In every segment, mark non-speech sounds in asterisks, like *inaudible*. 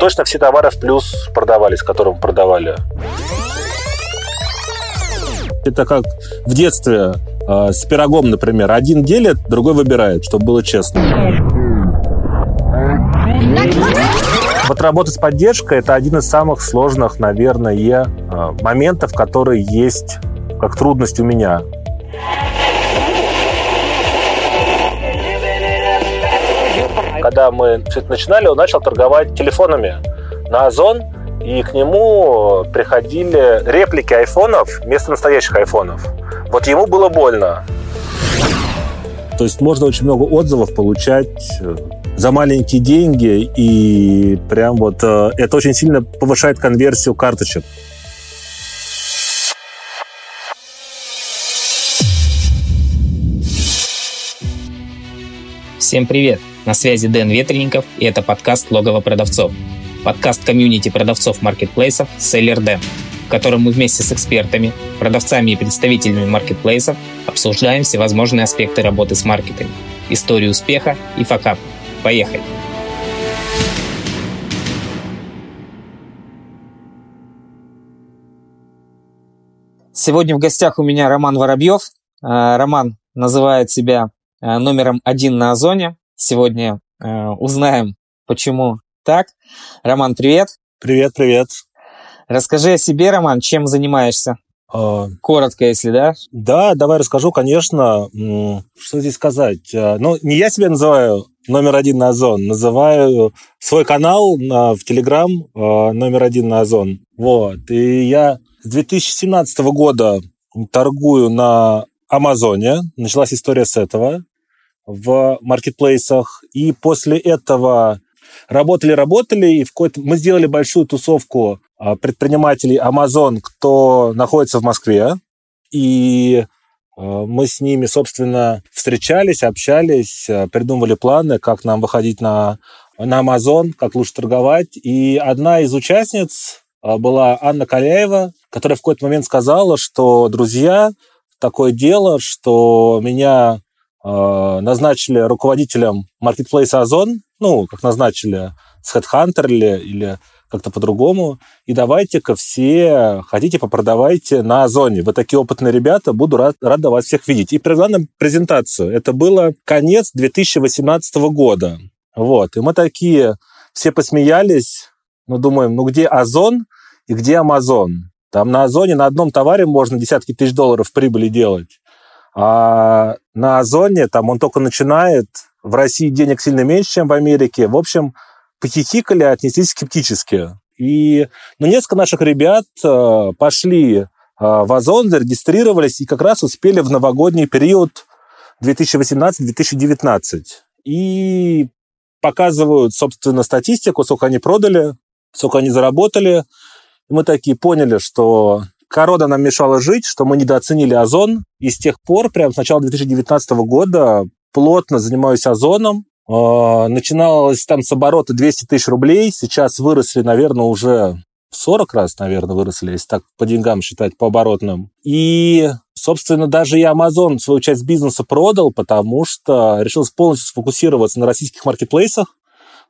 точно все товары в плюс продавались, которые мы продавали. Это как в детстве э, с пирогом, например. Один делит, другой выбирает, чтобы было честно. Вот работа с поддержкой – это один из самых сложных, наверное, э, моментов, которые есть как трудность у меня. Когда мы все это начинали, он начал торговать телефонами на Озон, и к нему приходили реплики айфонов вместо настоящих айфонов. Вот ему было больно. То есть можно очень много отзывов получать э, за маленькие деньги, и прям вот э, это очень сильно повышает конверсию карточек. Всем привет! На связи Дэн Ветренников, и это подкаст «Логово продавцов». Подкаст комьюнити продавцов маркетплейсов «Селлер Дэн», в котором мы вместе с экспертами, продавцами и представителями маркетплейсов обсуждаем всевозможные аспекты работы с маркетами, историю успеха и факап. Поехали! Сегодня в гостях у меня Роман Воробьев. Э, Роман называет себя э, номером один на Озоне. Сегодня э, узнаем, почему так. Роман, привет. Привет, привет. Расскажи о себе, Роман, чем занимаешься? А, Коротко, если да? Да, давай расскажу, конечно. Что здесь сказать? А, ну, не я себя называю номер один на Озон, называю свой канал в Телеграм а, номер один на Озон. Вот. И я с 2017 года торгую на Амазоне. Началась история с этого в маркетплейсах. И после этого работали-работали, и в мы сделали большую тусовку а, предпринимателей Amazon, кто находится в Москве. И а, мы с ними, собственно, встречались, общались, а, придумывали планы, как нам выходить на, на Amazon, как лучше торговать. И одна из участниц была Анна Каляева, которая в какой-то момент сказала, что, друзья, такое дело, что меня назначили руководителем маркетплейса Озон, ну, как назначили с Headhunter или, или как-то по-другому. И давайте-ка все хотите, попродавайте на Озоне. Вы такие опытные ребята, буду рад, рад вас всех видеть. И привела нам презентацию. Это было конец 2018 года. Вот. И мы такие все посмеялись, ну, думаем, ну, где Озон и где Амазон? Там на Озоне на одном товаре можно десятки тысяч долларов прибыли делать. А на Озоне там он только начинает, в России денег сильно меньше, чем в Америке. В общем, похихикали, отнеслись скептически. И ну, несколько наших ребят э, пошли э, в Озон, зарегистрировались и как раз успели в новогодний период 2018-2019. И показывают, собственно, статистику, сколько они продали, сколько они заработали. И мы такие поняли, что Корода нам мешала жить, что мы недооценили озон. И с тех пор, прямо с начала 2019 года, плотно занимаюсь озоном. А, начиналось там с оборота 200 тысяч рублей. Сейчас выросли, наверное, уже в 40 раз, наверное, выросли, если так по деньгам считать, по оборотным. И, собственно, даже я Amazon свою часть бизнеса продал, потому что решил полностью сфокусироваться на российских маркетплейсах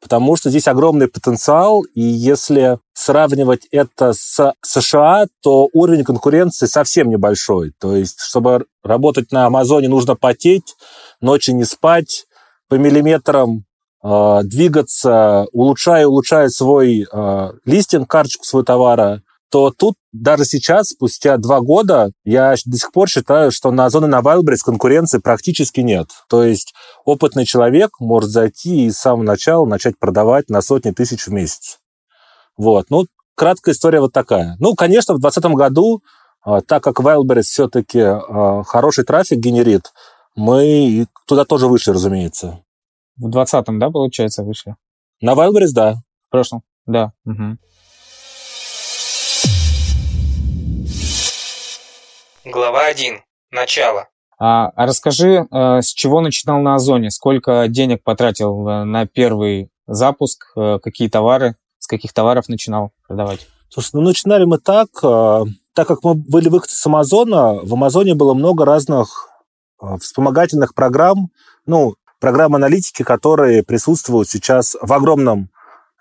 потому что здесь огромный потенциал, и если сравнивать это с США, то уровень конкуренции совсем небольшой. То есть, чтобы работать на Амазоне, нужно потеть, ночи не спать, по миллиметрам э, двигаться, улучшая и улучшая свой э, листинг, карточку своего товара, то тут даже сейчас, спустя два года, я до сих пор считаю, что на Озон и на Wildberries конкуренции практически нет. То есть опытный человек может зайти и с самого начала начать продавать на сотни тысяч в месяц. Вот. Ну, краткая история вот такая. Ну, конечно, в 2020 году, а, так как Wildberries все-таки а, хороший трафик генерит, мы туда тоже вышли, разумеется. В 2020, да, получается, вышли? На Wildberries, да. В прошлом, да. Угу. Глава 1. Начало. А, а расскажи, а, с чего начинал на Озоне? Сколько денег потратил э, на первый запуск? А, какие товары? С каких товаров начинал продавать? Слушай, ну начинали мы так, так как мы были выходцы с Амазона, в Амазоне было много разных вспомогательных программ, ну, программ аналитики, которые присутствуют сейчас в огромном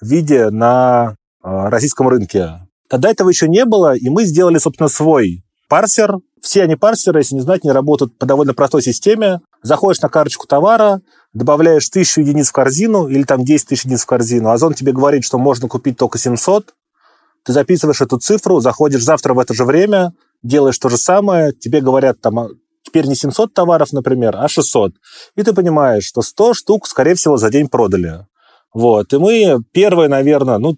виде на российском рынке. Тогда этого еще не было, и мы сделали, собственно, свой парсер. Все они парсеры, если не знать, не работают по довольно простой системе. Заходишь на карточку товара, добавляешь тысячу единиц в корзину или там 10 тысяч единиц в корзину. Озон тебе говорит, что можно купить только 700. Ты записываешь эту цифру, заходишь завтра в это же время, делаешь то же самое, тебе говорят там, «А, теперь не 700 товаров, например, а 600. И ты понимаешь, что 100 штук, скорее всего, за день продали. Вот. И мы первые, наверное, ну,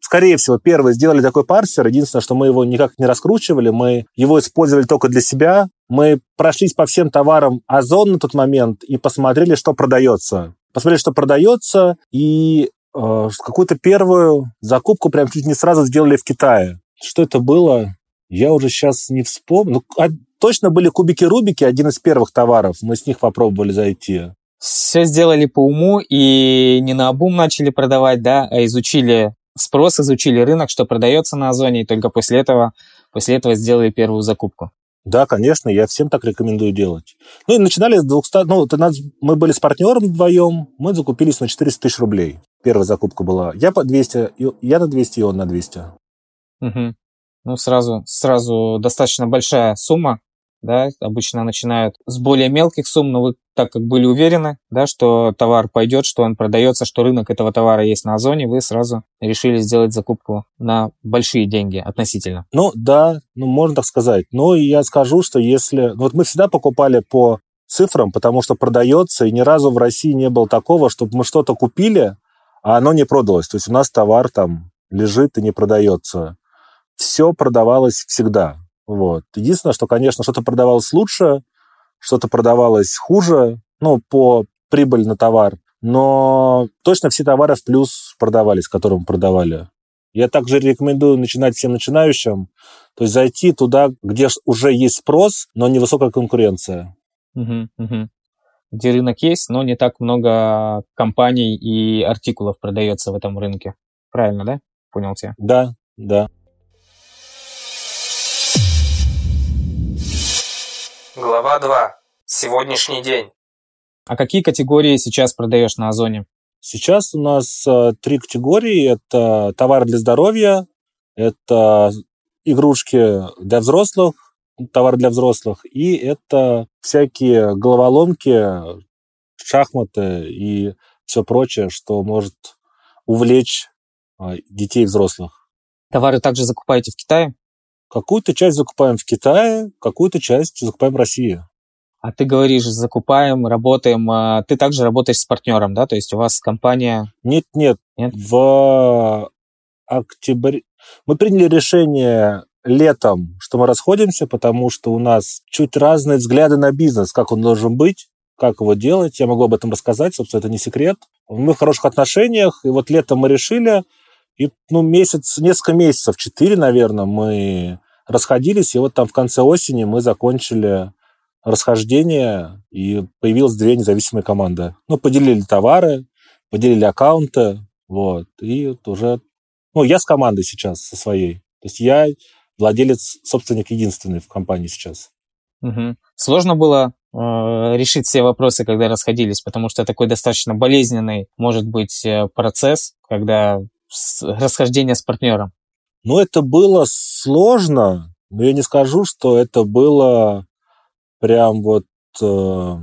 скорее всего, первые сделали такой парсер. Единственное, что мы его никак не раскручивали, мы его использовали только для себя. Мы прошлись по всем товарам Озон на тот момент и посмотрели, что продается. Посмотрели, что продается, и э, какую-то первую закупку прям чуть не сразу сделали в Китае. Что это было? Я уже сейчас не вспомню. Ну, а, точно были кубики-рубики, один из первых товаров. Мы с них попробовали зайти все сделали по уму и не на обум начали продавать, да, а изучили спрос, изучили рынок, что продается на Озоне, и только после этого, после этого сделали первую закупку. Да, конечно, я всем так рекомендую делать. Ну и начинали с 200, ну, это нас, мы были с партнером вдвоем, мы закупились на 400 тысяч рублей. Первая закупка была. Я по 200, я на 200, и он на 200. Угу. Ну, сразу, сразу достаточно большая сумма да, обычно начинают с более мелких сумм, но вы так как были уверены, да, что товар пойдет, что он продается, что рынок этого товара есть на Озоне, вы сразу решили сделать закупку на большие деньги относительно. Ну да, ну можно так сказать. Но я скажу, что если... Ну, вот мы всегда покупали по цифрам, потому что продается, и ни разу в России не было такого, чтобы мы что-то купили, а оно не продалось. То есть у нас товар там лежит и не продается. Все продавалось всегда. Вот. Единственное, что, конечно, что-то продавалось лучше, что-то продавалось хуже, ну, по прибыль на товар, но точно все товары в плюс продавались, которые мы продавали. Я также рекомендую начинать всем начинающим, то есть зайти туда, где уже есть спрос, но невысокая конкуренция. Угу, угу. Где рынок есть, но не так много компаний и артикулов продается в этом рынке. Правильно, да? Понял тебя? Да, да. Глава 2. Сегодняшний день. А какие категории сейчас продаешь на Озоне? Сейчас у нас э, три категории. Это товар для здоровья, это игрушки для взрослых, товар для взрослых, и это всякие головоломки, шахматы и все прочее, что может увлечь э, детей и взрослых. Товары также закупаете в Китае? Какую-то часть закупаем в Китае, какую-то часть закупаем в России. А ты говоришь, закупаем, работаем. А ты также работаешь с партнером, да? То есть у вас компания... Нет, нет. нет? В октябре... Мы приняли решение летом, что мы расходимся, потому что у нас чуть разные взгляды на бизнес, как он должен быть, как его делать. Я могу об этом рассказать, собственно, это не секрет. Мы в хороших отношениях, и вот летом мы решили, и, ну, месяц, несколько месяцев, четыре, наверное, мы расходились, и вот там в конце осени мы закончили расхождение, и появилась две независимые команды. Ну, поделили товары, поделили аккаунты, вот, и вот уже... Ну, я с командой сейчас, со своей. То есть я владелец, собственник единственный в компании сейчас. Угу. Сложно было э, решить все вопросы, когда расходились, потому что такой достаточно болезненный может быть э, процесс, когда расхождение с партнером? Ну, это было сложно, но я не скажу, что это было прям вот э,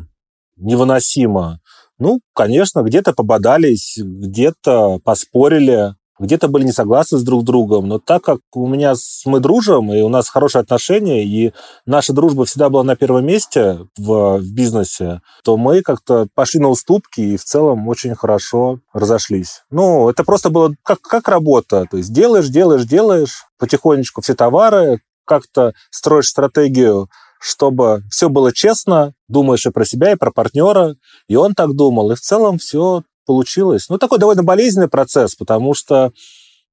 невыносимо. Ну, конечно, где-то пободались, где-то поспорили, где-то были не согласны с друг другом, но так как у меня с, мы дружим, и у нас хорошие отношения, и наша дружба всегда была на первом месте в, в бизнесе, то мы как-то пошли на уступки и в целом очень хорошо разошлись. Ну, это просто было как, как работа, то есть делаешь, делаешь, делаешь, потихонечку все товары, как-то строишь стратегию, чтобы все было честно, думаешь и про себя, и про партнера, и он так думал, и в целом все получилось. Ну, такой довольно болезненный процесс, потому что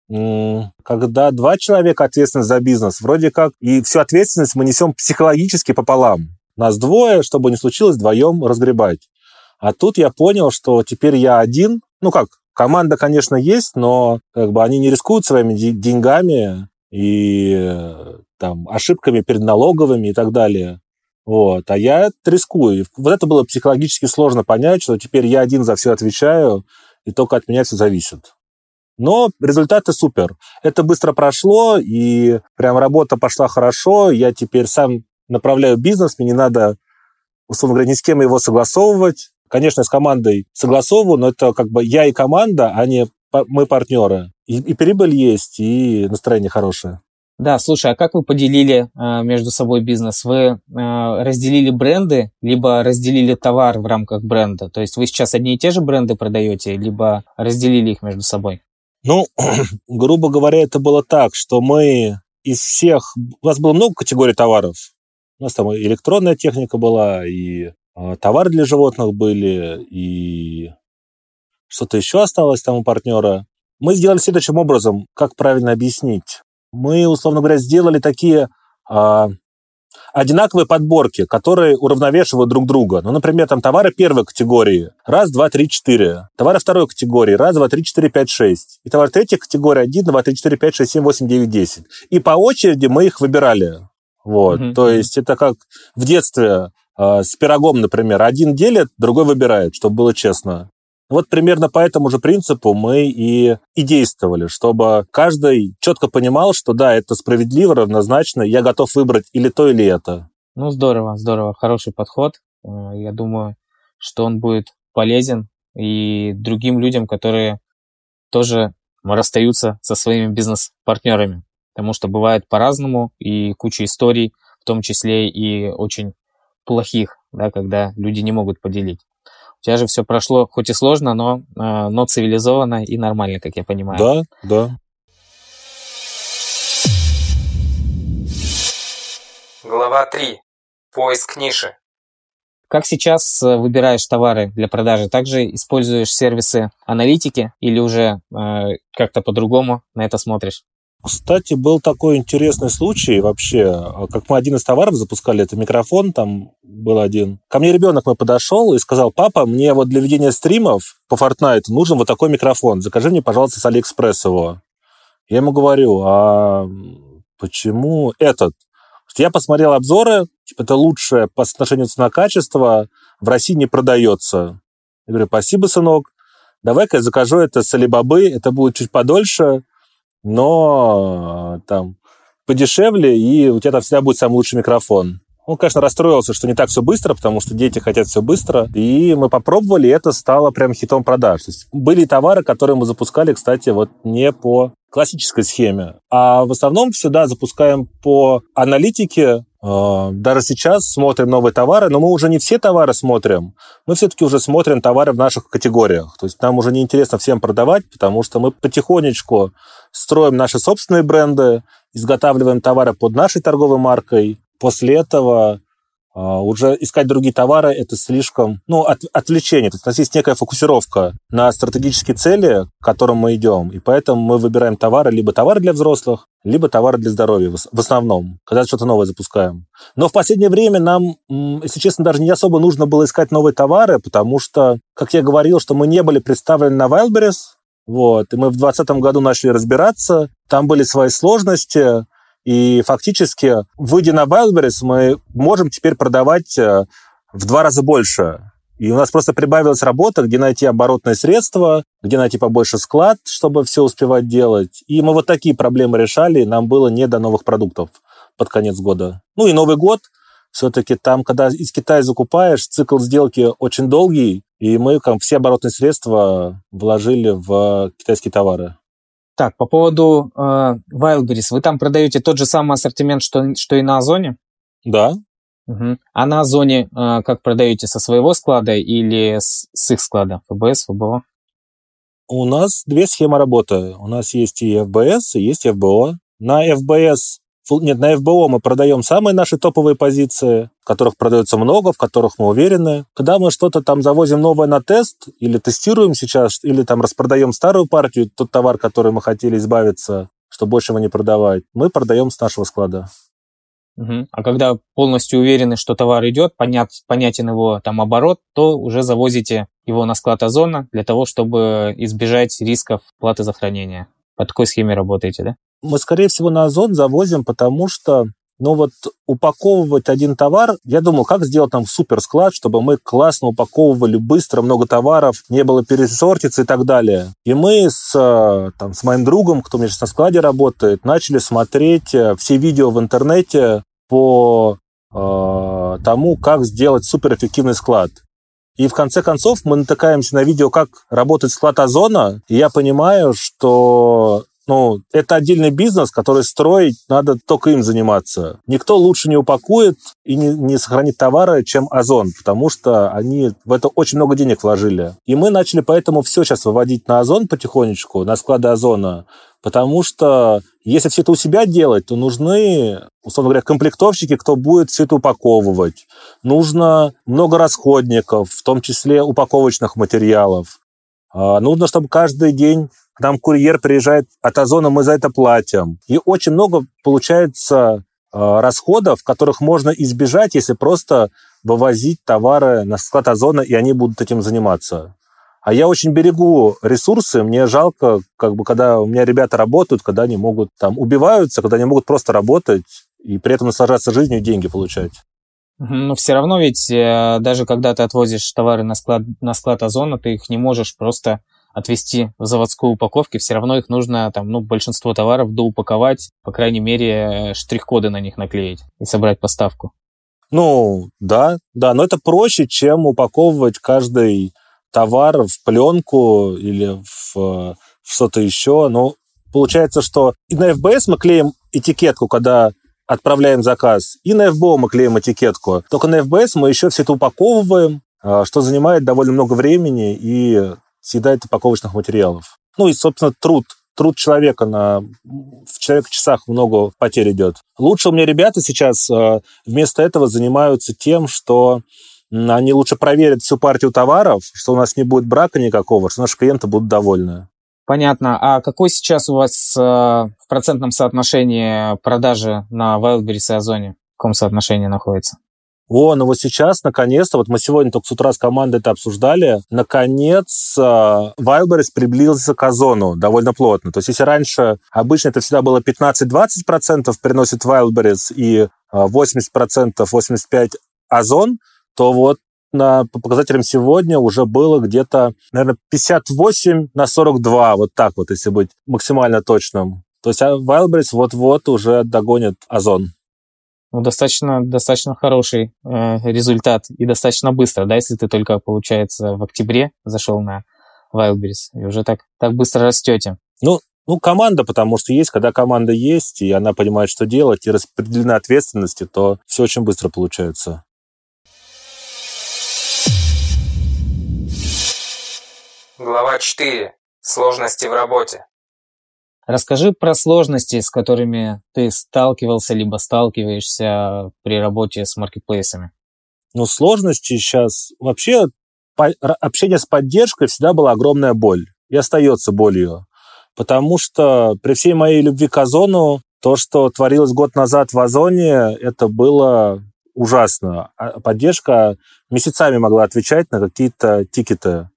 когда два человека ответственны за бизнес, вроде как и всю ответственность мы несем психологически пополам. Нас двое, чтобы не случилось, вдвоем разгребать. А тут я понял, что теперь я один. Ну как, команда, конечно, есть, но как бы они не рискуют своими деньгами и там, ошибками перед налоговыми и так далее. Вот. А я рискую. Вот это было психологически сложно понять, что теперь я один за все отвечаю, и только от меня все зависит. Но результаты супер. Это быстро прошло, и прям работа пошла хорошо. Я теперь сам направляю бизнес, мне не надо, условно говоря, ни с кем его согласовывать. Конечно, с командой согласовываю, но это как бы я и команда, а не мы партнеры. И, и прибыль есть, и настроение хорошее. Да, слушай, а как вы поделили э, между собой бизнес? Вы э, разделили бренды, либо разделили товар в рамках бренда? То есть вы сейчас одни и те же бренды продаете, либо разделили их между собой? Ну, *clears throat* грубо говоря, это было так, что мы из всех... У нас было много категорий товаров. У нас там и электронная техника была, и э, товары для животных были, и что-то еще осталось там у партнера. Мы сделали следующим образом, как правильно объяснить мы, условно говоря, сделали такие а, одинаковые подборки, которые уравновешивают друг друга. Ну, например, там товары первой категории. Раз, два, три, четыре. Товары второй категории. Раз, два, три, четыре, пять, шесть. И товары третьей категории. Один, два, три, четыре, пять, шесть, семь, восемь, девять, десять. И по очереди мы их выбирали. Вот. Mm-hmm. То есть это как в детстве э, с пирогом, например. Один делит, другой выбирает, чтобы было честно. Вот примерно по этому же принципу мы и, и действовали, чтобы каждый четко понимал, что да, это справедливо, равнозначно, я готов выбрать или то, или это. Ну, здорово, здорово, хороший подход. Э, я думаю, что он будет полезен и другим людям, которые тоже расстаются со своими бизнес-партнерами. Потому что бывает по-разному, и куча историй, в том числе и очень плохих, да, когда люди не могут поделить. У тебя же все прошло, хоть и сложно, но, э, но цивилизованно и нормально, как я понимаю. Да, да. Глава 3. Поиск ниши. Как сейчас э, выбираешь товары для продажи? Также используешь сервисы аналитики или уже э, как-то по-другому на это смотришь? Кстати, был такой интересный случай вообще, а, как мы один из товаров запускали, это микрофон, там был один. Ко мне ребенок мой подошел и сказал, папа, мне вот для ведения стримов по Fortnite нужен вот такой микрофон, закажи мне, пожалуйста, с Алиэкспресс его. Я ему говорю, а почему этот? Я посмотрел обзоры, типа это лучшее по соотношению цена-качество, в России не продается. Я говорю, спасибо, сынок, давай-ка я закажу это с Алибабы, это будет чуть подольше, но там подешевле, и у тебя там всегда будет самый лучший микрофон. Он, конечно, расстроился, что не так все быстро, потому что дети хотят все быстро. И мы попробовали, и это стало прям хитом продаж. То есть были товары, которые мы запускали, кстати, вот не по классической схеме. А в основном всегда запускаем по аналитике. Э, даже сейчас смотрим новые товары, но мы уже не все товары смотрим. Мы все-таки уже смотрим товары в наших категориях. То есть нам уже не интересно всем продавать, потому что мы потихонечку строим наши собственные бренды, изготавливаем товары под нашей торговой маркой. После этого уже искать другие товары – это слишком, ну, от, отвлечение. То есть у нас есть некая фокусировка на стратегические цели, к которым мы идем, и поэтому мы выбираем товары, либо товары для взрослых, либо товары для здоровья в основном, когда что-то новое запускаем. Но в последнее время нам, если честно, даже не особо нужно было искать новые товары, потому что, как я говорил, что мы не были представлены на Wildberries, вот. И мы в 2020 году начали разбираться. Там были свои сложности. И фактически, выйдя на Wildberries, мы можем теперь продавать э, в два раза больше. И у нас просто прибавилась работа, где найти оборотные средства, где найти побольше склад, чтобы все успевать делать. И мы вот такие проблемы решали, и нам было не до новых продуктов под конец года. Ну и Новый год, все-таки там, когда из Китая закупаешь, цикл сделки очень долгий, и мы как, все оборотные средства вложили в китайские товары. Так, по поводу э, Wildberries, вы там продаете тот же самый ассортимент, что, что и на Озоне? Да. Угу. А на Озоне э, как продаете, со своего склада или с, с их склада? ФБС, ФБО? У нас две схемы работы. У нас есть и ФБС, и есть ФБО. На ФБС нет, на ФБО мы продаем самые наши топовые позиции, которых продается много, в которых мы уверены. Когда мы что-то там завозим новое на тест, или тестируем сейчас, или там распродаем старую партию, тот товар, который мы хотели избавиться, чтобы больше его не продавать, мы продаем с нашего склада. Угу. А когда полностью уверены, что товар идет, понят, понятен его там оборот, то уже завозите его на склад Озона для того, чтобы избежать рисков платы за хранение. По такой схеме работаете, да? Мы, скорее всего, на Озон завозим, потому что Но вот упаковывать один товар, я думал, как сделать там супер склад, чтобы мы классно упаковывали быстро много товаров, не было пересортицы и так далее. И мы с, там, с моим другом, кто у меня сейчас на складе работает, начали смотреть э, все видео в интернете по э, тому, как сделать суперэффективный склад. И в конце концов мы натыкаемся на видео, как работает склад озона, и я понимаю, что ну, это отдельный бизнес, который строить надо только им заниматься. Никто лучше не упакует и не, не сохранит товары, чем Озон, потому что они в это очень много денег вложили. И мы начали поэтому все сейчас выводить на Озон потихонечку, на склады Озона, потому что если все это у себя делать, то нужны, условно говоря, комплектовщики, кто будет все это упаковывать. Нужно много расходников, в том числе упаковочных материалов. А, нужно, чтобы каждый день к нам курьер приезжает от Озона, мы за это платим. И очень много получается а, расходов, которых можно избежать, если просто вывозить товары на склад Озона, и они будут этим заниматься. А я очень берегу ресурсы, мне жалко, как бы, когда у меня ребята работают, когда они могут там убиваются, когда они могут просто работать и при этом наслаждаться жизнью и деньги получать. Но все равно ведь э, даже когда ты отвозишь товары на склад, на склад Озона, ты их не можешь просто отвезти в заводскую упаковке, все равно их нужно, там, ну, большинство товаров доупаковать, по крайней мере, штрих-коды на них наклеить и собрать поставку. Ну, да, да, но это проще, чем упаковывать каждый товар в пленку или в, в что-то еще. Ну, получается, что и на FBS мы клеим этикетку, когда отправляем заказ, и на FBO мы клеим этикетку. Только на FBS мы еще все это упаковываем, а, что занимает довольно много времени и съедает упаковочных материалов. Ну и, собственно, труд. Труд человека на... В человека-часах много потерь идет. Лучше у меня ребята сейчас э, вместо этого занимаются тем, что они лучше проверят всю партию товаров, что у нас не будет брака никакого, что наши клиенты будут довольны. Понятно. А какой сейчас у вас э, в процентном соотношении продажи на Wildberries и Озоне? В каком соотношении находится? О, ну вот сейчас, наконец-то, вот мы сегодня только с утра с командой это обсуждали, наконец Wildberries приблизился к озону довольно плотно. То есть если раньше обычно это всегда было 15-20% приносит Wildberries и 80%, 85% озон, то вот на, по показателям сегодня уже было где-то, наверное, 58 на 42, вот так вот, если быть максимально точным. То есть Wildberries вот-вот уже догонит Озон ну, достаточно, достаточно хороший э, результат и достаточно быстро, да, если ты только, получается, в октябре зашел на Wildberries и уже так, так быстро растете. Ну, ну, команда, потому что есть, когда команда есть, и она понимает, что делать, и распределены ответственности, то все очень быстро получается. Глава 4. Сложности в работе. Расскажи про сложности, с которыми ты сталкивался либо сталкиваешься при работе с маркетплейсами. Ну, сложности сейчас... Вообще, общение с поддержкой всегда была огромная боль. И остается болью. Потому что при всей моей любви к Озону, то, что творилось год назад в Озоне, это было ужасно. А поддержка месяцами могла отвечать на какие-то тикеты.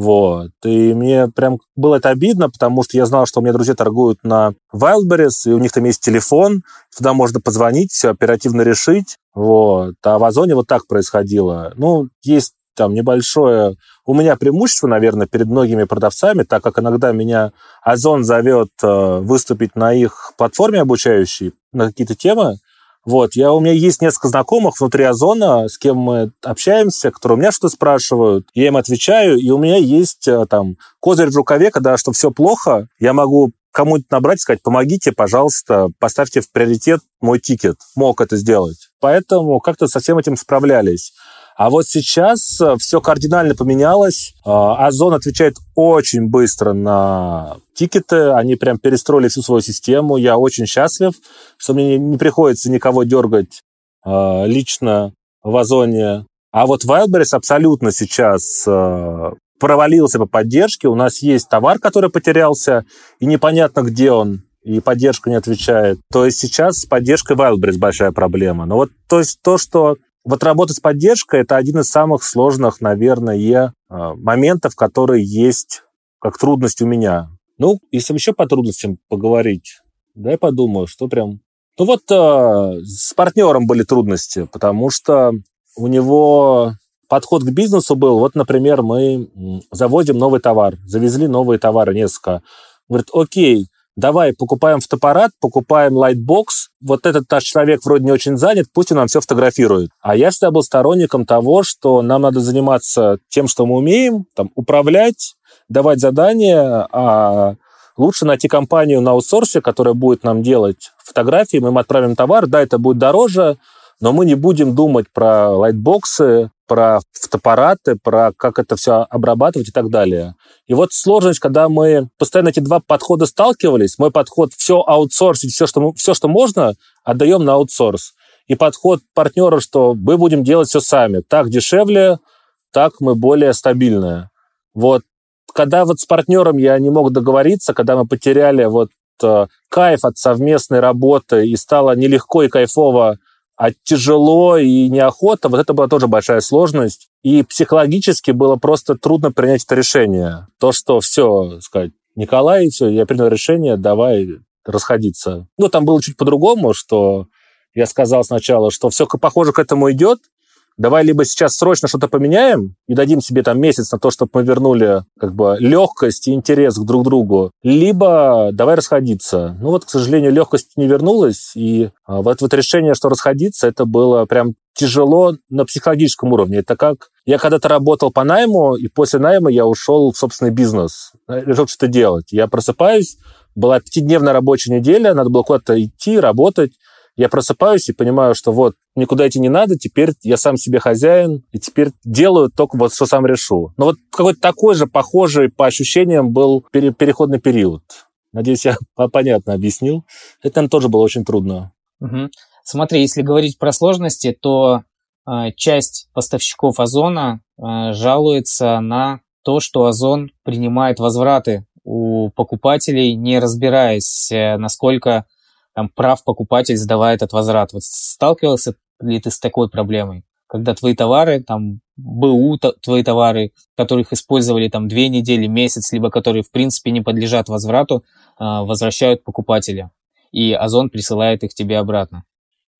Вот. И мне прям было это обидно, потому что я знал, что у меня друзья торгуют на Wildberries, и у них там есть телефон, туда можно позвонить, все оперативно решить. Вот. А в Озоне вот так происходило. Ну, есть там небольшое... У меня преимущество, наверное, перед многими продавцами, так как иногда меня Озон зовет э, выступить на их платформе обучающей на какие-то темы, вот, я, у меня есть несколько знакомых внутри Озона, с кем мы общаемся, которые у меня что спрашивают, я им отвечаю, и у меня есть э, там козырь в рукаве, когда что все плохо, я могу кому-нибудь набрать и сказать, помогите, пожалуйста, поставьте в приоритет мой тикет. Мог это сделать. Поэтому как-то со всем этим справлялись. А вот сейчас э, все кардинально поменялось. А, Озон отвечает очень быстро на тикеты. Они прям перестроили всю свою систему. Я очень счастлив, что мне не приходится никого дергать а, лично в Озоне. А вот Wildberries абсолютно сейчас э, провалился по поддержке. У нас есть товар, который потерялся, и непонятно, где он и поддержка не отвечает. То есть сейчас с поддержкой Wildberries большая проблема. Но вот то есть то, что вот работа с поддержкой – это один из самых сложных, наверное, а, моментов, которые есть как трудность у меня. Ну, если еще по трудностям поговорить, дай подумаю, что прям Ну вот э, с партнером были трудности, потому что у него подход к бизнесу был, вот, например, мы заводим новый товар, завезли новые товары несколько. Говорит, окей, давай покупаем фотоаппарат, покупаем лайтбокс, вот этот наш человек вроде не очень занят, пусть он нам все фотографирует. А я всегда был сторонником того, что нам надо заниматься тем, что мы умеем, там, управлять, давать задания, а лучше найти компанию на аутсорсе, которая будет нам делать фотографии, мы им отправим товар, да, это будет дороже, но мы не будем думать про лайтбоксы, про фотоаппараты, про как это все обрабатывать и так далее. И вот сложность, когда мы постоянно эти два подхода сталкивались, мой подход все аутсорсить, все, что, все, что можно, отдаем на аутсорс. И подход партнера, что мы будем делать все сами. Так дешевле, так мы более стабильные. Вот когда вот с партнером я не мог договориться, когда мы потеряли вот э, кайф от совместной работы и стало нелегко и кайфово, а тяжело и неохота, вот это была тоже большая сложность. И психологически было просто трудно принять это решение. То, что все, сказать, Николай, все, я принял решение, давай расходиться. Ну, там было чуть по-другому, что я сказал сначала, что все похоже к этому идет, давай либо сейчас срочно что-то поменяем и дадим себе там месяц на то, чтобы мы вернули как бы легкость и интерес к друг другу, либо давай расходиться. Ну вот, к сожалению, легкость не вернулась, и а, вот, вот решение, что расходиться, это было прям тяжело на психологическом уровне. Это как я когда-то работал по найму, и после найма я ушел в собственный бизнес, решил что-то делать. Я просыпаюсь, была пятидневная рабочая неделя, надо было куда-то идти, работать, я просыпаюсь и понимаю, что вот никуда идти не надо, теперь я сам себе хозяин, и теперь делаю только вот, что сам решу. Но вот какой-то такой же, похожий по ощущениям был пере- переходный период. Надеюсь, я понятно объяснил. Это, наверное, тоже было очень трудно. Угу. Смотри, если говорить про сложности, то э, часть поставщиков Озона э, жалуется на то, что Озон принимает возвраты у покупателей, не разбираясь, э, насколько там, прав покупатель сдавая этот возврат. Вот сталкивался ли ты с такой проблемой? Когда твои товары, там, БУ твои товары, которых использовали там две недели, месяц, либо которые в принципе не подлежат возврату, а, возвращают покупателя. И Озон присылает их тебе обратно.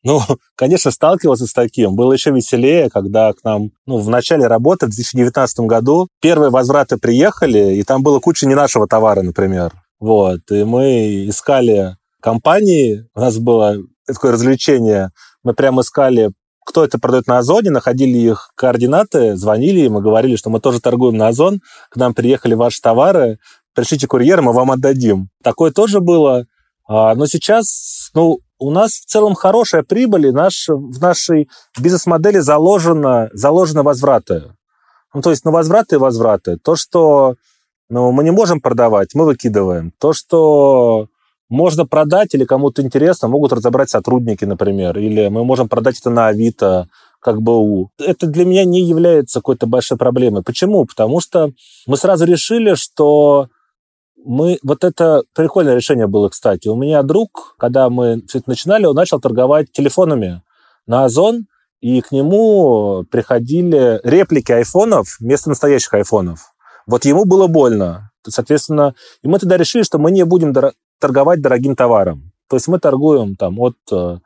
Ну, *laughs* конечно, сталкивался с таким. Было еще веселее, когда к нам ну, в начале работы, в 2019 году, первые возвраты приехали, и там было куча не нашего товара, например. Вот. И мы искали компании. У нас было такое развлечение. Мы прямо искали, кто это продает на Озоне, находили их координаты, звонили им и говорили, что мы тоже торгуем на Озон, к нам приехали ваши товары, пришлите курьер, мы вам отдадим. Такое тоже было. А, но сейчас, ну, у нас в целом хорошая прибыль, и наш, в нашей бизнес-модели заложено, заложены возвраты. Ну, то есть, ну, возвраты и возвраты. То, что ну, мы не можем продавать, мы выкидываем. То, что можно продать или кому-то интересно, могут разобрать сотрудники, например, или мы можем продать это на Авито, как БУ. Это для меня не является какой-то большой проблемой. Почему? Потому что мы сразу решили, что мы... Вот это прикольное решение было, кстати. У меня друг, когда мы все это начинали, он начал торговать телефонами на Озон, и к нему приходили реплики айфонов вместо настоящих айфонов. Вот ему было больно. Соответственно, и мы тогда решили, что мы не будем торговать дорогим товаром. То есть мы торгуем там от... Э,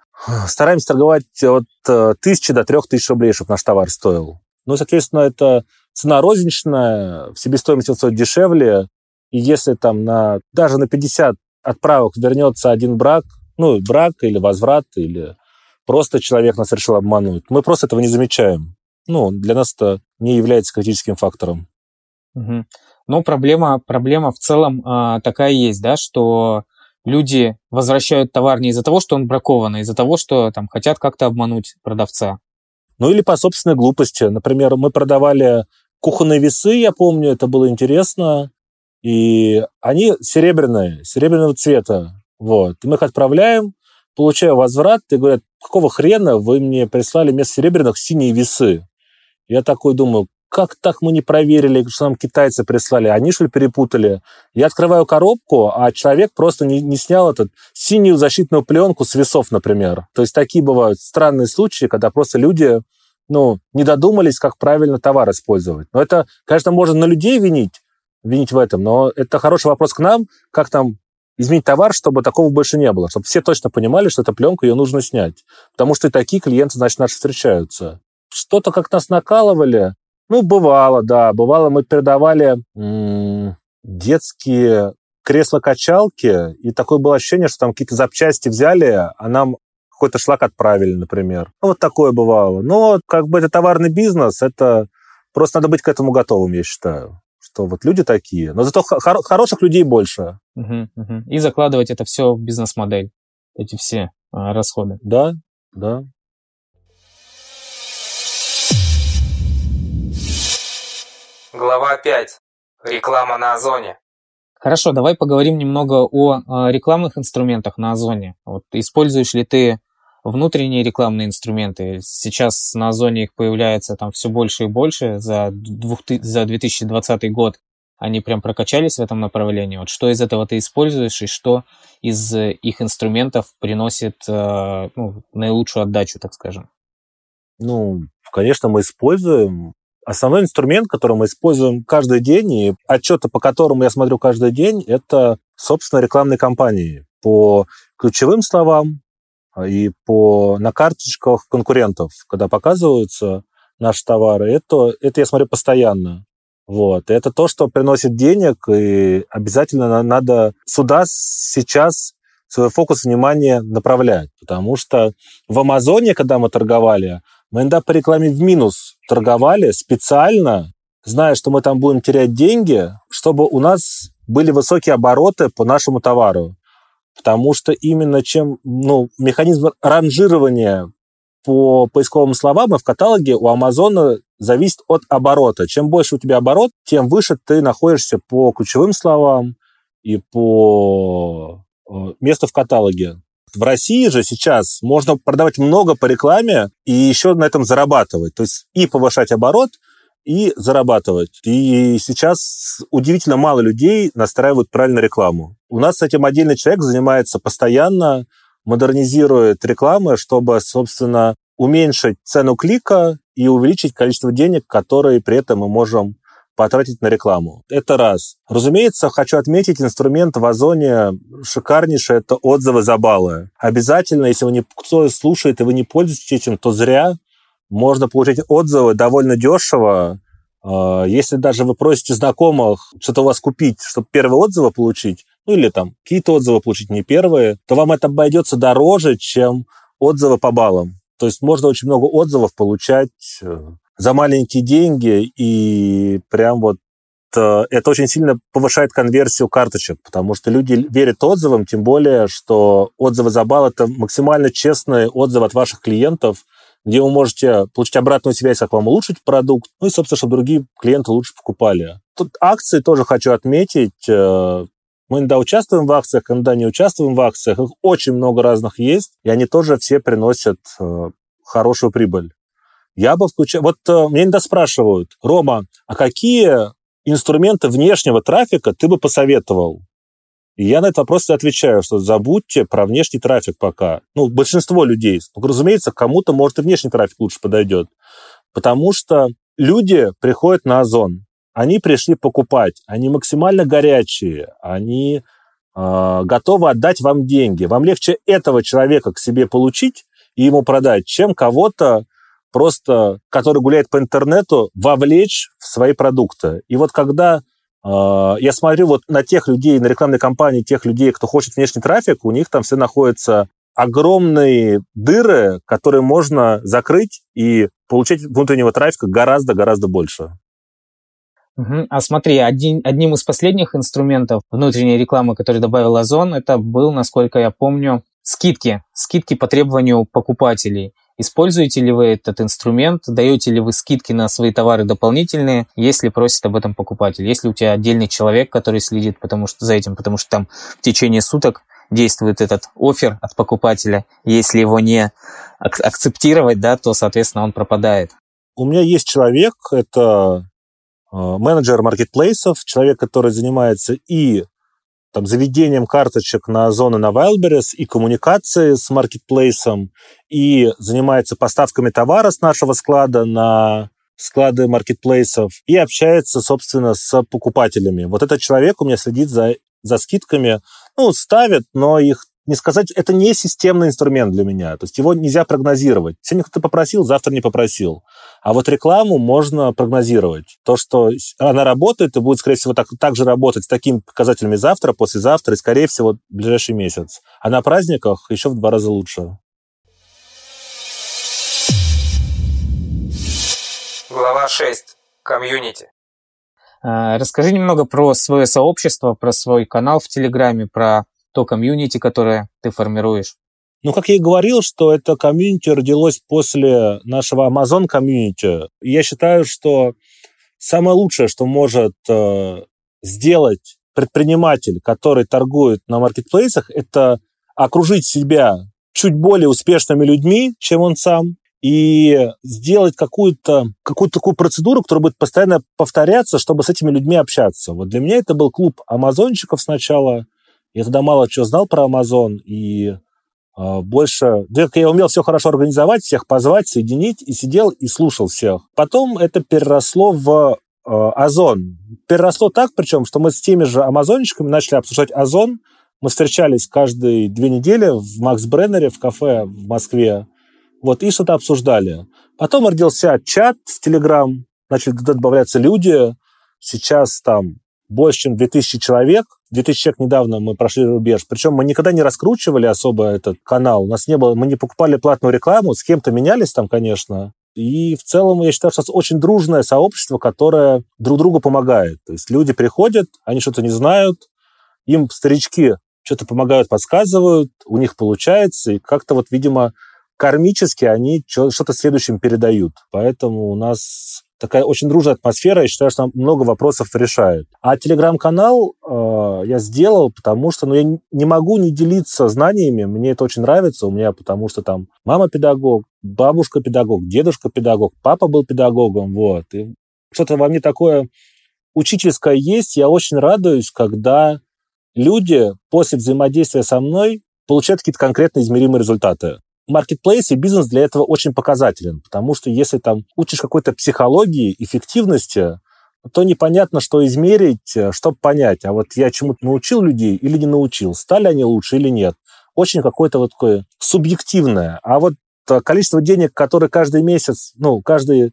стараемся торговать от э, тысячи до трех тысяч рублей, чтобы наш товар стоил. Ну, соответственно, это цена розничная, в себестоимости он стоит дешевле. И если там на, даже на 50 отправок вернется один брак, ну, брак или возврат, или просто человек нас решил обмануть, мы просто этого не замечаем. Ну, для нас это не является критическим фактором. Угу. Но проблема, проблема в целом а, такая есть, да, что люди возвращают товар не из-за того, что он бракован, а из-за того, что там хотят как-то обмануть продавца. Ну или по собственной глупости. Например, мы продавали кухонные весы, я помню, это было интересно. И они серебряные, серебряного цвета. Вот. И мы их отправляем, получаю возврат, и говорят, какого хрена вы мне прислали вместо серебряных синие весы? Я такой думаю, как так мы не проверили, что нам китайцы прислали? Они, что ли, перепутали? Я открываю коробку, а человек просто не, не снял этот синюю защитную пленку с весов, например. То есть такие бывают странные случаи, когда просто люди ну, не додумались, как правильно товар использовать. Но это, конечно, можно на людей винить, винить в этом, но это хороший вопрос к нам, как нам изменить товар, чтобы такого больше не было, чтобы все точно понимали, что эта пленка, ее нужно снять. Потому что и такие клиенты, значит, наши встречаются. Что-то как нас накалывали, ну, бывало, да. Бывало, мы передавали м- детские кресла-качалки, и такое было ощущение, что там какие-то запчасти взяли, а нам какой-то шлак отправили, например. Ну, вот такое бывало. Но как бы это товарный бизнес, это просто надо быть к этому готовым, я считаю. Что вот люди такие. Но зато хор- хороших людей больше. Угу, угу. И закладывать это все в бизнес-модель, эти все а, расходы. Да, да. Глава 5. Реклама на Озоне. Хорошо, давай поговорим немного о э, рекламных инструментах на Озоне. Вот, используешь ли ты внутренние рекламные инструменты? Сейчас на Озоне их появляется там все больше и больше. За, двух, за 2020 год они прям прокачались в этом направлении. Вот что из этого ты используешь и что из их инструментов приносит э, ну, наилучшую отдачу, так скажем? Ну, конечно, мы используем Основной инструмент, который мы используем каждый день, и отчеты, по которым я смотрю каждый день, это, собственно, рекламные кампании по ключевым словам а, и по на карточках конкурентов, когда показываются наши товары. Это, это я смотрю постоянно. Вот. И это то, что приносит денег, и обязательно надо сюда сейчас свой фокус внимания направлять. Потому что в Амазоне, когда мы торговали, мы иногда по рекламе в минус торговали специально, зная, что мы там будем терять деньги, чтобы у нас были высокие обороты по нашему товару. Потому что именно чем ну, механизм ранжирования по поисковым словам и в каталоге у Амазона зависит от оборота. Чем больше у тебя оборот, тем выше ты находишься по ключевым словам и по э, месту в каталоге. В России же сейчас можно продавать много по рекламе и еще на этом зарабатывать. То есть и повышать оборот, и зарабатывать. И сейчас удивительно мало людей настраивают правильно рекламу. У нас с этим отдельный человек занимается постоянно, модернизирует рекламы, чтобы, собственно, уменьшить цену клика и увеличить количество денег, которые при этом мы можем потратить на рекламу. Это раз. Разумеется, хочу отметить, инструмент в Озоне шикарнейший, это отзывы за баллы. Обязательно, если вы не, кто слушает и вы не пользуетесь этим, то зря. Можно получить отзывы довольно дешево. А, если даже вы просите знакомых что-то у вас купить, чтобы первые отзывы получить, ну или там какие-то отзывы получить не первые, то вам это обойдется дороже, чем отзывы по баллам. То есть можно очень много отзывов получать э, за маленькие деньги, и прям вот э, это очень сильно повышает конверсию карточек, потому что люди верят отзывам, тем более, что отзывы за балл – это максимально честные отзывы от ваших клиентов, где вы можете получить обратную связь, как вам улучшить продукт, ну и, собственно, чтобы другие клиенты лучше покупали. Тут акции тоже хочу отметить. Э, мы иногда участвуем в акциях, иногда не участвуем в акциях. Их очень много разных есть, и они тоже все приносят э, хорошую прибыль. Я бы включал... Вот э, меня иногда спрашивают, Рома, а какие инструменты внешнего трафика ты бы посоветовал? И я на этот вопрос отвечаю, что забудьте про внешний трафик пока. Ну, большинство людей. Ну, разумеется, кому-то, может, и внешний трафик лучше подойдет. Потому что люди приходят на Озон. Они пришли покупать. Они максимально горячие. Они э, готовы отдать вам деньги. Вам легче этого человека к себе получить и ему продать, чем кого-то, просто, который гуляет по интернету, вовлечь в свои продукты. И вот когда э, я смотрю вот на тех людей, на рекламной кампании, тех людей, кто хочет внешний трафик, у них там все находятся огромные дыры, которые можно закрыть и получать внутреннего трафика гораздо-гораздо больше. Угу. А смотри, один, одним из последних инструментов внутренней рекламы, который добавил Озон, это был, насколько я помню, скидки. Скидки по требованию покупателей. Используете ли вы этот инструмент? Даете ли вы скидки на свои товары дополнительные, если просит об этом покупатель? Если у тебя отдельный человек, который следит потому что, за этим, потому что там в течение суток действует этот офер от покупателя. Если его не ак- акцептировать, да, то, соответственно, он пропадает. У меня есть человек, это э, менеджер маркетплейсов, человек, который занимается и там, заведением карточек на зоны на Wildberries и коммуникации с маркетплейсом, и занимается поставками товара с нашего склада на склады маркетплейсов, и общается, собственно, с покупателями. Вот этот человек у меня следит за, за скидками ну, ставят, но их не сказать, это не системный инструмент для меня. То есть его нельзя прогнозировать. Сегодня кто-то попросил, завтра не попросил. А вот рекламу можно прогнозировать. То, что она работает и будет, скорее всего, так, так же работать с такими показателями завтра, послезавтра и, скорее всего, в ближайший месяц. А на праздниках еще в два раза лучше. Глава 6. Комьюнити. А, расскажи немного про свое сообщество, про свой канал в Телеграме, про то комьюнити, которое ты формируешь? Ну, как я и говорил, что это комьюнити родилось после нашего Amazon комьюнити. Я считаю, что самое лучшее, что может э, сделать предприниматель, который торгует на маркетплейсах, это окружить себя чуть более успешными людьми, чем он сам, и сделать какую-то какую такую процедуру, которая будет постоянно повторяться, чтобы с этими людьми общаться. Вот для меня это был клуб амазончиков сначала, я тогда мало чего знал про Amazon, и больше... Да, я умел все хорошо организовать, всех позвать, соединить, и сидел и слушал всех. Потом это переросло в э, Озон. Переросло так, причем, что мы с теми же амазончиками начали обсуждать Озон. Мы встречались каждые две недели в Макс Бреннере, в кафе в Москве, вот, и что-то обсуждали. Потом родился чат в Телеграм, начали добавляться люди. Сейчас там больше, чем 2000 человек. 2000 человек недавно мы прошли рубеж. Причем мы никогда не раскручивали особо этот канал. У нас не было, мы не покупали платную рекламу, с кем-то менялись там, конечно. И в целом я считаю, что это очень дружное сообщество, которое друг другу помогает. То есть люди приходят, они что-то не знают, им старички что-то помогают, подсказывают, у них получается, и как-то вот, видимо, кармически они что-то следующим передают. Поэтому у нас такая очень дружная атмосфера, я считаю, что много вопросов решает. А телеграм-канал э, я сделал, потому что ну, я не могу не делиться знаниями, мне это очень нравится, у меня потому что там мама педагог, бабушка педагог, дедушка педагог, папа был педагогом, вот. И что-то во мне такое учительское есть, я очень радуюсь, когда люди после взаимодействия со мной получают какие-то конкретные измеримые результаты маркетплейс и бизнес для этого очень показателен, потому что если там учишь какой-то психологии, эффективности, то непонятно, что измерить, э, чтобы понять, а вот я чему-то научил людей или не научил, стали они лучше или нет. Очень какое-то вот такое субъективное. А вот э, количество денег, которые каждый месяц, ну, каждый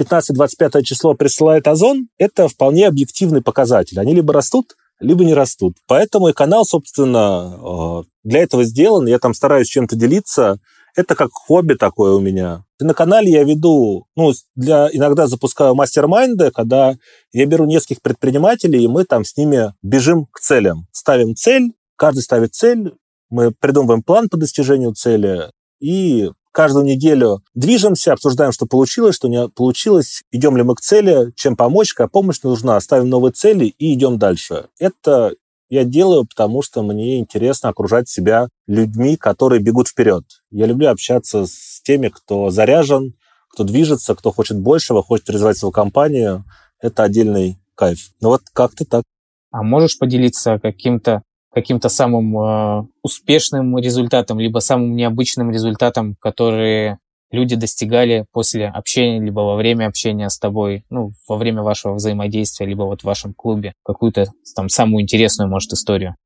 15-25 число присылает Озон, это вполне объективный показатель. Они либо растут, либо не растут. Поэтому и канал, собственно, э, для этого сделан. Я там стараюсь чем-то делиться. Это как хобби такое у меня. И на канале я веду, ну, для, иногда запускаю мастер-майнды, когда я беру нескольких предпринимателей, и мы там с ними бежим к целям. Ставим цель, каждый ставит цель, мы придумываем план по достижению цели, и каждую неделю движемся, обсуждаем, что получилось, что не получилось, идем ли мы к цели, чем помочь, какая помощь нужна, ставим новые цели и идем дальше. Это я делаю, потому что мне интересно окружать себя людьми, которые бегут вперед. Я люблю общаться с теми, кто заряжен, кто движется, кто хочет большего, хочет развивать свою компанию. Это отдельный кайф. Ну вот как-то так. А можешь поделиться каким-то каким-то самым э, успешным результатом, либо самым необычным результатом, который люди достигали после общения, либо во время общения с тобой, ну, во время вашего взаимодействия, либо вот в вашем клубе, какую-то там самую интересную, может, историю?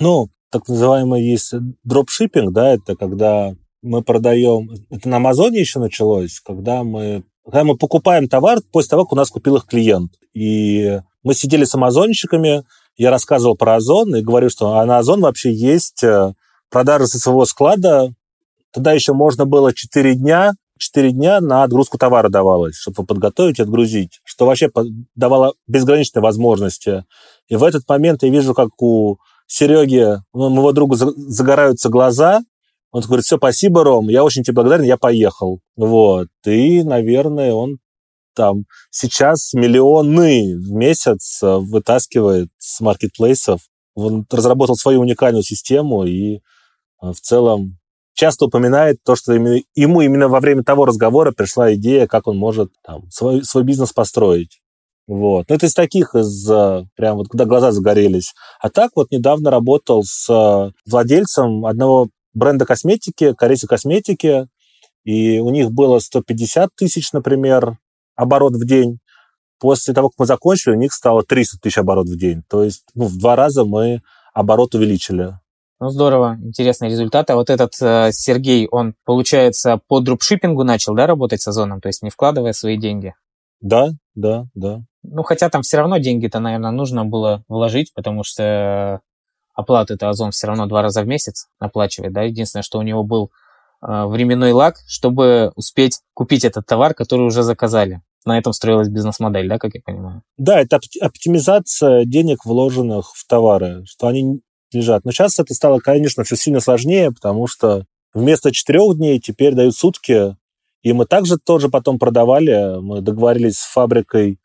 Ну, так называемый есть дропшиппинг, да, это когда мы продаем, это на Амазоне еще началось, когда мы, когда мы покупаем товар после того, как у нас купил их клиент. И мы сидели с амазонщиками, я рассказывал про Озон и говорю, что на Озон вообще есть э, продажа со своего склада. Тогда еще можно было 4 дня, 4 дня на отгрузку товара давалось, чтобы подготовить отгрузить, что вообще давало безграничные возможности. И в этот момент я вижу, как у Сереги, ну, моего друга, загораются глаза, он говорит, все, спасибо, Ром, я очень тебе благодарен, я поехал. Вот. И, наверное, он там сейчас миллионы в месяц э, вытаскивает с маркетплейсов. Он разработал свою уникальную систему и э, в целом часто упоминает то, что ему именно во время того разговора пришла идея, как он может там, свой, свой бизнес построить. Вот. Ну, это из таких, из э, прям вот, когда глаза загорелись. А так вот недавно работал с владельцем одного бренда косметики, корейской косметики, и у них было 150 тысяч, например, оборот в день. После того, как мы закончили, у них стало 300 тысяч оборот в день. То есть ну, в два раза мы оборот увеличили. Ну, здорово, интересные результаты. А вот этот э, Сергей, он, получается, по дропшиппингу начал, да, работать с Озоном, то есть не вкладывая свои деньги? Да, да, да. Ну, хотя там все равно деньги-то, наверное, нужно было вложить, потому что оплаты это Озон все равно два раза в месяц оплачивает, да. Единственное, что у него был э, временной лаг, чтобы успеть купить этот товар, который уже заказали. На этом строилась бизнес-модель, да, как я понимаю? Да, это оптимизация денег, вложенных в товары, что они лежат. Но сейчас это стало, конечно, все сильно сложнее, потому что вместо четырех дней теперь дают сутки. И мы также тоже потом продавали. Мы договорились с фабрикой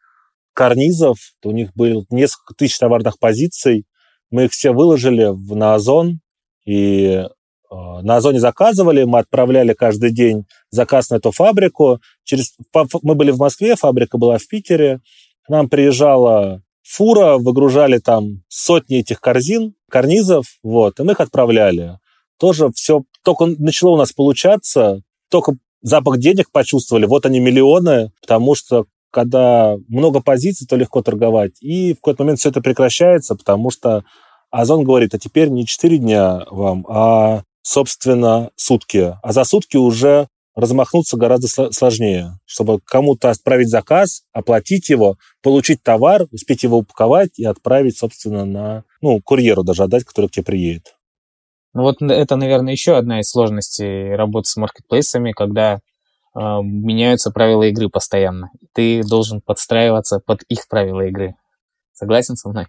карнизов. У них было несколько тысяч товарных позиций. Мы их все выложили на Озон. И на Озоне заказывали, мы отправляли каждый день заказ на эту фабрику. Через... Мы были в Москве, фабрика была в Питере. К нам приезжала фура, выгружали там сотни этих корзин, карнизов, вот, и мы их отправляли. Тоже все только начало у нас получаться, только запах денег почувствовали, вот они миллионы, потому что когда много позиций, то легко торговать. И в какой-то момент все это прекращается, потому что Озон говорит, а теперь не 4 дня вам, а, собственно, сутки. А за сутки уже размахнуться гораздо сложнее, чтобы кому-то отправить заказ, оплатить его, получить товар, успеть его упаковать и отправить, собственно, на, ну, курьеру даже отдать, который к тебе приедет. Ну вот это, наверное, еще одна из сложностей работы с маркетплейсами, когда э, меняются правила игры постоянно. Ты должен подстраиваться под их правила игры. Согласен со мной?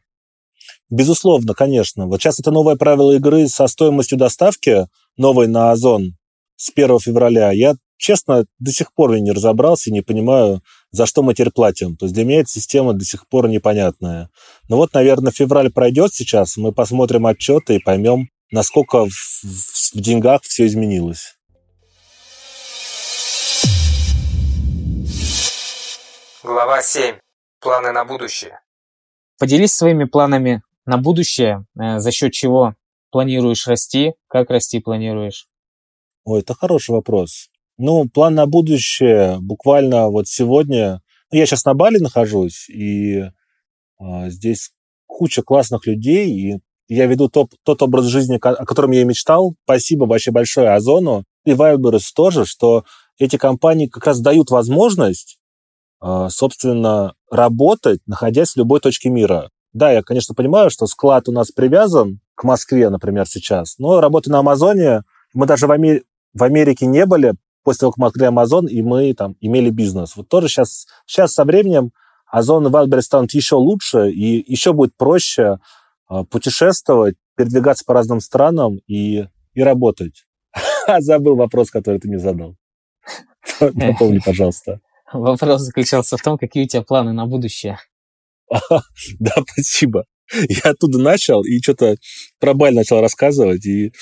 Безусловно, конечно. Вот сейчас это новое правило игры со стоимостью доставки новой на Озон с 1 февраля, я, честно, до сих пор не разобрался и не понимаю, за что мы теперь платим. То есть для меня эта система до сих пор непонятная. Но вот, наверное, февраль пройдет сейчас, мы посмотрим отчеты и поймем, насколько в, в, в деньгах все изменилось. Глава 7. Планы на будущее. Поделись своими планами на будущее, э, за счет чего планируешь расти, как расти планируешь. Ой, это хороший вопрос. Ну, план на будущее буквально вот сегодня... Ну, я сейчас на Бали нахожусь, и а, здесь куча классных людей, и я веду топ, тот образ жизни, о котором я и мечтал. Спасибо вообще большое Озону и Wildberries тоже, что эти компании как раз дают возможность, а, собственно, работать, находясь в любой точке мира. Да, я, конечно, понимаю, что склад у нас привязан к Москве, например, сейчас, но работая на Амазоне, мы даже в, Ами в Америке не были после того, как мы открыли Amazon, и мы там имели бизнес. Вот тоже сейчас, сейчас со временем Озон и Wildberries станут еще лучше, и еще будет проще э, путешествовать, передвигаться по разным странам и, и работать. *laughs* Забыл вопрос, который ты мне задал. *laughs* Напомни, пожалуйста. Вопрос заключался в том, какие у тебя планы на будущее. *laughs* Да, спасибо. Я оттуда начал и что-то про Баль начал рассказывать, и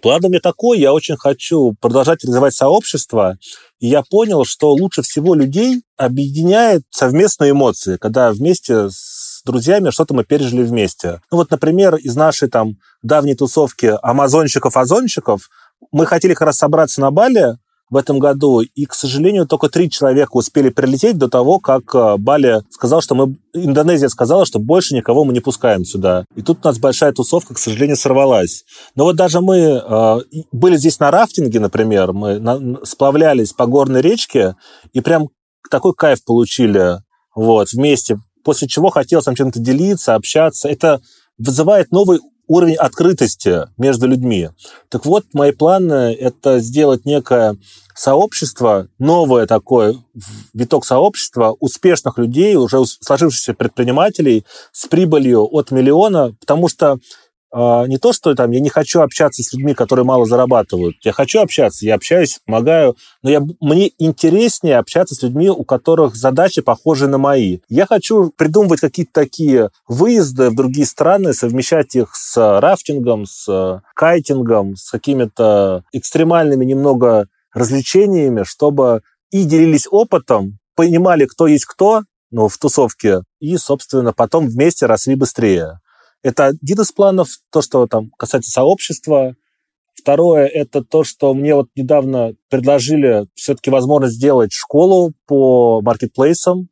План у меня такой, я очень хочу продолжать развивать сообщество, и я понял, что лучше всего людей объединяет совместные эмоции, когда вместе с друзьями что-то мы пережили вместе. Ну вот, например, из нашей там давней тусовки амазонщиков-озонщиков мы хотели как раз собраться на Бали, в этом году, и, к сожалению, только три человека успели прилететь до того, как э, Бали сказал, что мы... Индонезия сказала, что больше никого мы не пускаем сюда. И тут у нас большая тусовка, к сожалению, сорвалась. Но вот даже мы э, были здесь на рафтинге, например, мы на, сплавлялись по горной речке, и прям такой кайф получили вот, вместе, после чего хотелось там чем-то делиться, общаться. Это вызывает новый уровень открытости между людьми. Так вот, мои планы — это сделать некое сообщество, новое такое, виток сообщества успешных людей, уже сложившихся предпринимателей с прибылью от миллиона, потому что не то, что там я не хочу общаться с людьми, которые мало зарабатывают. Я хочу общаться, я общаюсь, помогаю, но я, мне интереснее общаться с людьми, у которых задачи похожи на мои. Я хочу придумывать какие-то такие выезды в другие страны, совмещать их с рафтингом, с кайтингом, с какими-то экстремальными немного развлечениями, чтобы и делились опытом, понимали, кто есть кто, ну, в тусовке, и, собственно, потом вместе росли быстрее. Это один из планов, то, что там касается сообщества. Второе, это то, что мне вот недавно предложили все-таки возможность сделать школу по маркетплейсам.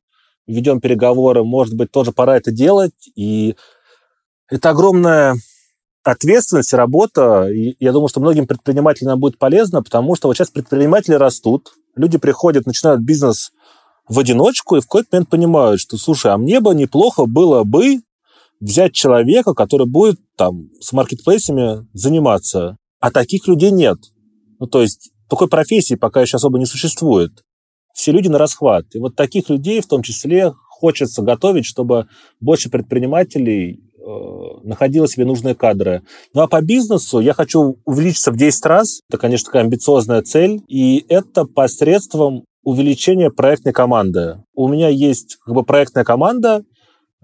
Ведем переговоры, может быть, тоже пора это делать. И это огромная ответственность, работа, и я думаю, что многим предпринимателям будет полезно, потому что вот сейчас предприниматели растут, люди приходят, начинают бизнес в одиночку, и в какой-то момент понимают, что, слушай, а мне бы неплохо было бы взять человека, который будет там с маркетплейсами заниматься. А таких людей нет. Ну, то есть такой профессии пока еще особо не существует. Все люди на расхват. И вот таких людей в том числе хочется готовить, чтобы больше предпринимателей э, находило себе нужные кадры. Ну а по бизнесу я хочу увеличиться в 10 раз. Это, конечно, такая амбициозная цель. И это посредством увеличения проектной команды. У меня есть как бы проектная команда,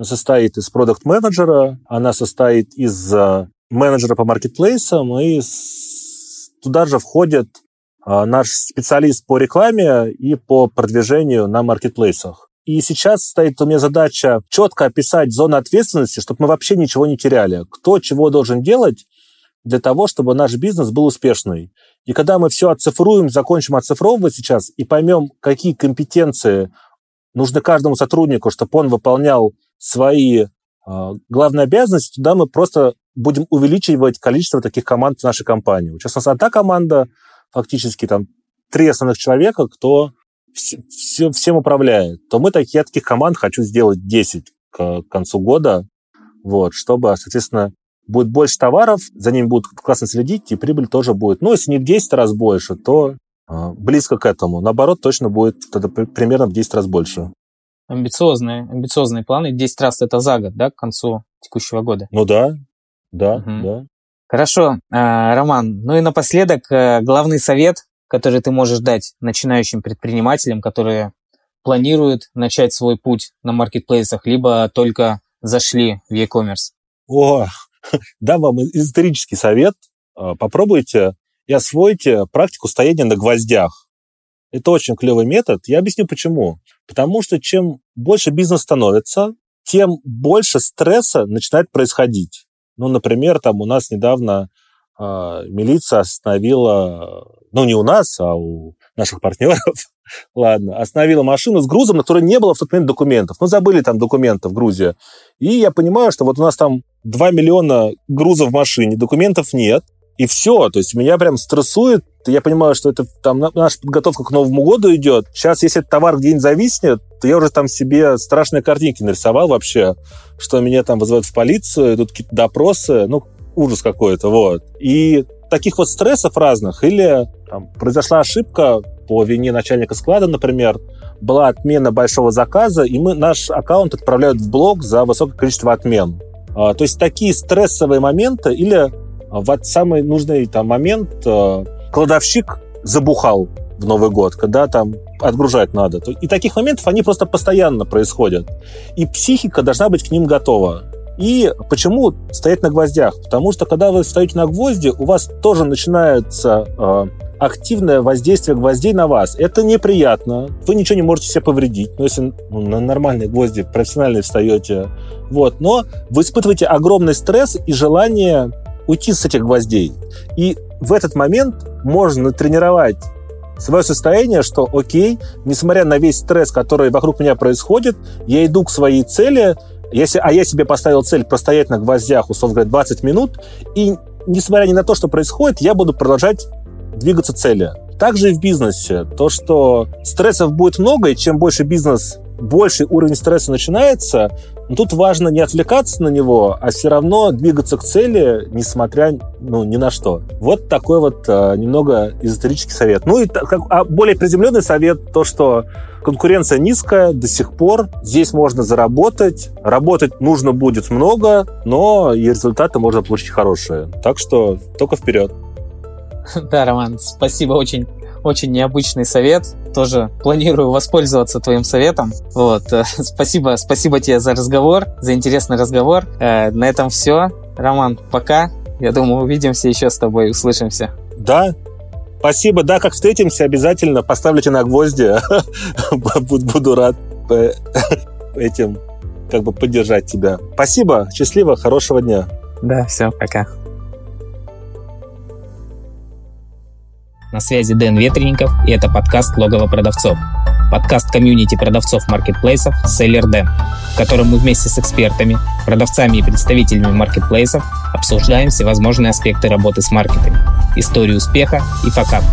состоит из продукт-менеджера, она состоит из э, менеджера по маркетплейсам, и туда же входит э, наш специалист по рекламе и по продвижению на маркетплейсах. И сейчас стоит у меня задача четко описать зоны ответственности, чтобы мы вообще ничего не теряли. Кто чего должен делать для того, чтобы наш бизнес был успешный. И когда мы все оцифруем, закончим оцифровывать сейчас и поймем, какие компетенции нужны каждому сотруднику, чтобы он выполнял свои э, главные обязанности, туда мы просто будем увеличивать количество таких команд в нашей компании. Сейчас у нас одна команда, фактически там три основных человека, кто все, все, всем управляет, то мы такие, таких команд хочу сделать 10 к концу года, вот, чтобы, соответственно, будет больше товаров, за ними будут классно следить, и прибыль тоже будет. Ну, если не в 10 раз больше, то э, близко к этому. Наоборот, точно будет тогда примерно в 10 раз больше. Амбициозные, амбициозные планы. 10 раз это за год, да, к концу текущего года? Ну да, да, угу. да. Хорошо, э, Роман. Ну и напоследок э, главный совет, который ты можешь дать начинающим предпринимателям, которые планируют начать свой путь на маркетплейсах, либо только зашли в e-commerce? О, *laughs* дам вам исторический совет. Э, попробуйте и освойте практику стояния на гвоздях. Это очень клевый метод. Я объясню почему. Потому что чем больше бизнес становится, тем больше стресса начинает происходить. Ну, например, там у нас недавно э, милиция остановила, ну, не у нас, а у наших партнеров, *laughs* ладно, остановила машину с грузом, на которой не было в тот момент документов. Ну, забыли там документы в Грузии. И я понимаю, что вот у нас там 2 миллиона грузов в машине, документов нет, и все. То есть меня прям стрессует. Я понимаю, что это там наша подготовка к Новому году идет. Сейчас, если этот товар где-нибудь зависнет, то я уже там себе страшные картинки нарисовал вообще, что меня там вызывают в полицию, идут какие-то допросы. Ну, ужас какой-то, вот. И таких вот стрессов разных. Или там, произошла ошибка по вине начальника склада, например, была отмена большого заказа, и мы наш аккаунт отправляют в блог за высокое количество отмен. А, то есть такие стрессовые моменты или в самый нужный там момент э, кладовщик забухал в Новый год, когда там отгружать надо. И таких моментов, они просто постоянно происходят. И психика должна быть к ним готова. И почему стоять на гвоздях? Потому что когда вы стоите на гвозди, у вас тоже начинается э, активное воздействие гвоздей на вас. Это неприятно. Вы ничего не можете себе повредить. Но если ну, на нормальные гвозди профессионально встаете. Вот. Но вы испытываете огромный стресс и желание уйти с этих гвоздей. И в этот момент можно тренировать свое состояние, что окей, несмотря на весь стресс, который вокруг меня происходит, я иду к своей цели, если, а я себе поставил цель простоять на гвоздях, условно говоря, 20 минут, и несмотря ни на то, что происходит, я буду продолжать двигаться цели. Также и в бизнесе. То, что стрессов будет много, и чем больше бизнес, больше уровень стресса начинается, но тут важно не отвлекаться на него, а все равно двигаться к цели, несмотря ну, ни на что. Вот такой вот э, немного эзотерический совет. Ну и как, а более приземленный совет, то, что конкуренция низкая до сих пор, здесь можно заработать, работать нужно будет много, но и результаты можно получить хорошие. Так что только вперед. *laughs* Да, Роман, спасибо очень очень необычный совет. Тоже планирую воспользоваться твоим советом. Вот. *laughs* Спасибо, спасибо тебе за разговор, за интересный разговор. Э, на этом все. Роман, пока. Я думаю, увидимся еще с тобой, услышимся. Да, Спасибо, да, как встретимся, обязательно поставлю на гвозди. *laughs* Буду рад э, *laughs* этим как бы поддержать тебя. Спасибо, счастливо, хорошего дня. Да, все, пока. На связи Дэн Ветренников, и это подкаст «Логово продавцов». подкаст комьюнити продавцов маркетплейсов SellerDen, в котором мы вместе с экспертами, продавцами и представителями маркетплейсов обсуждаем всевозможные аспекты работы с маркетами, историю успеха и факап.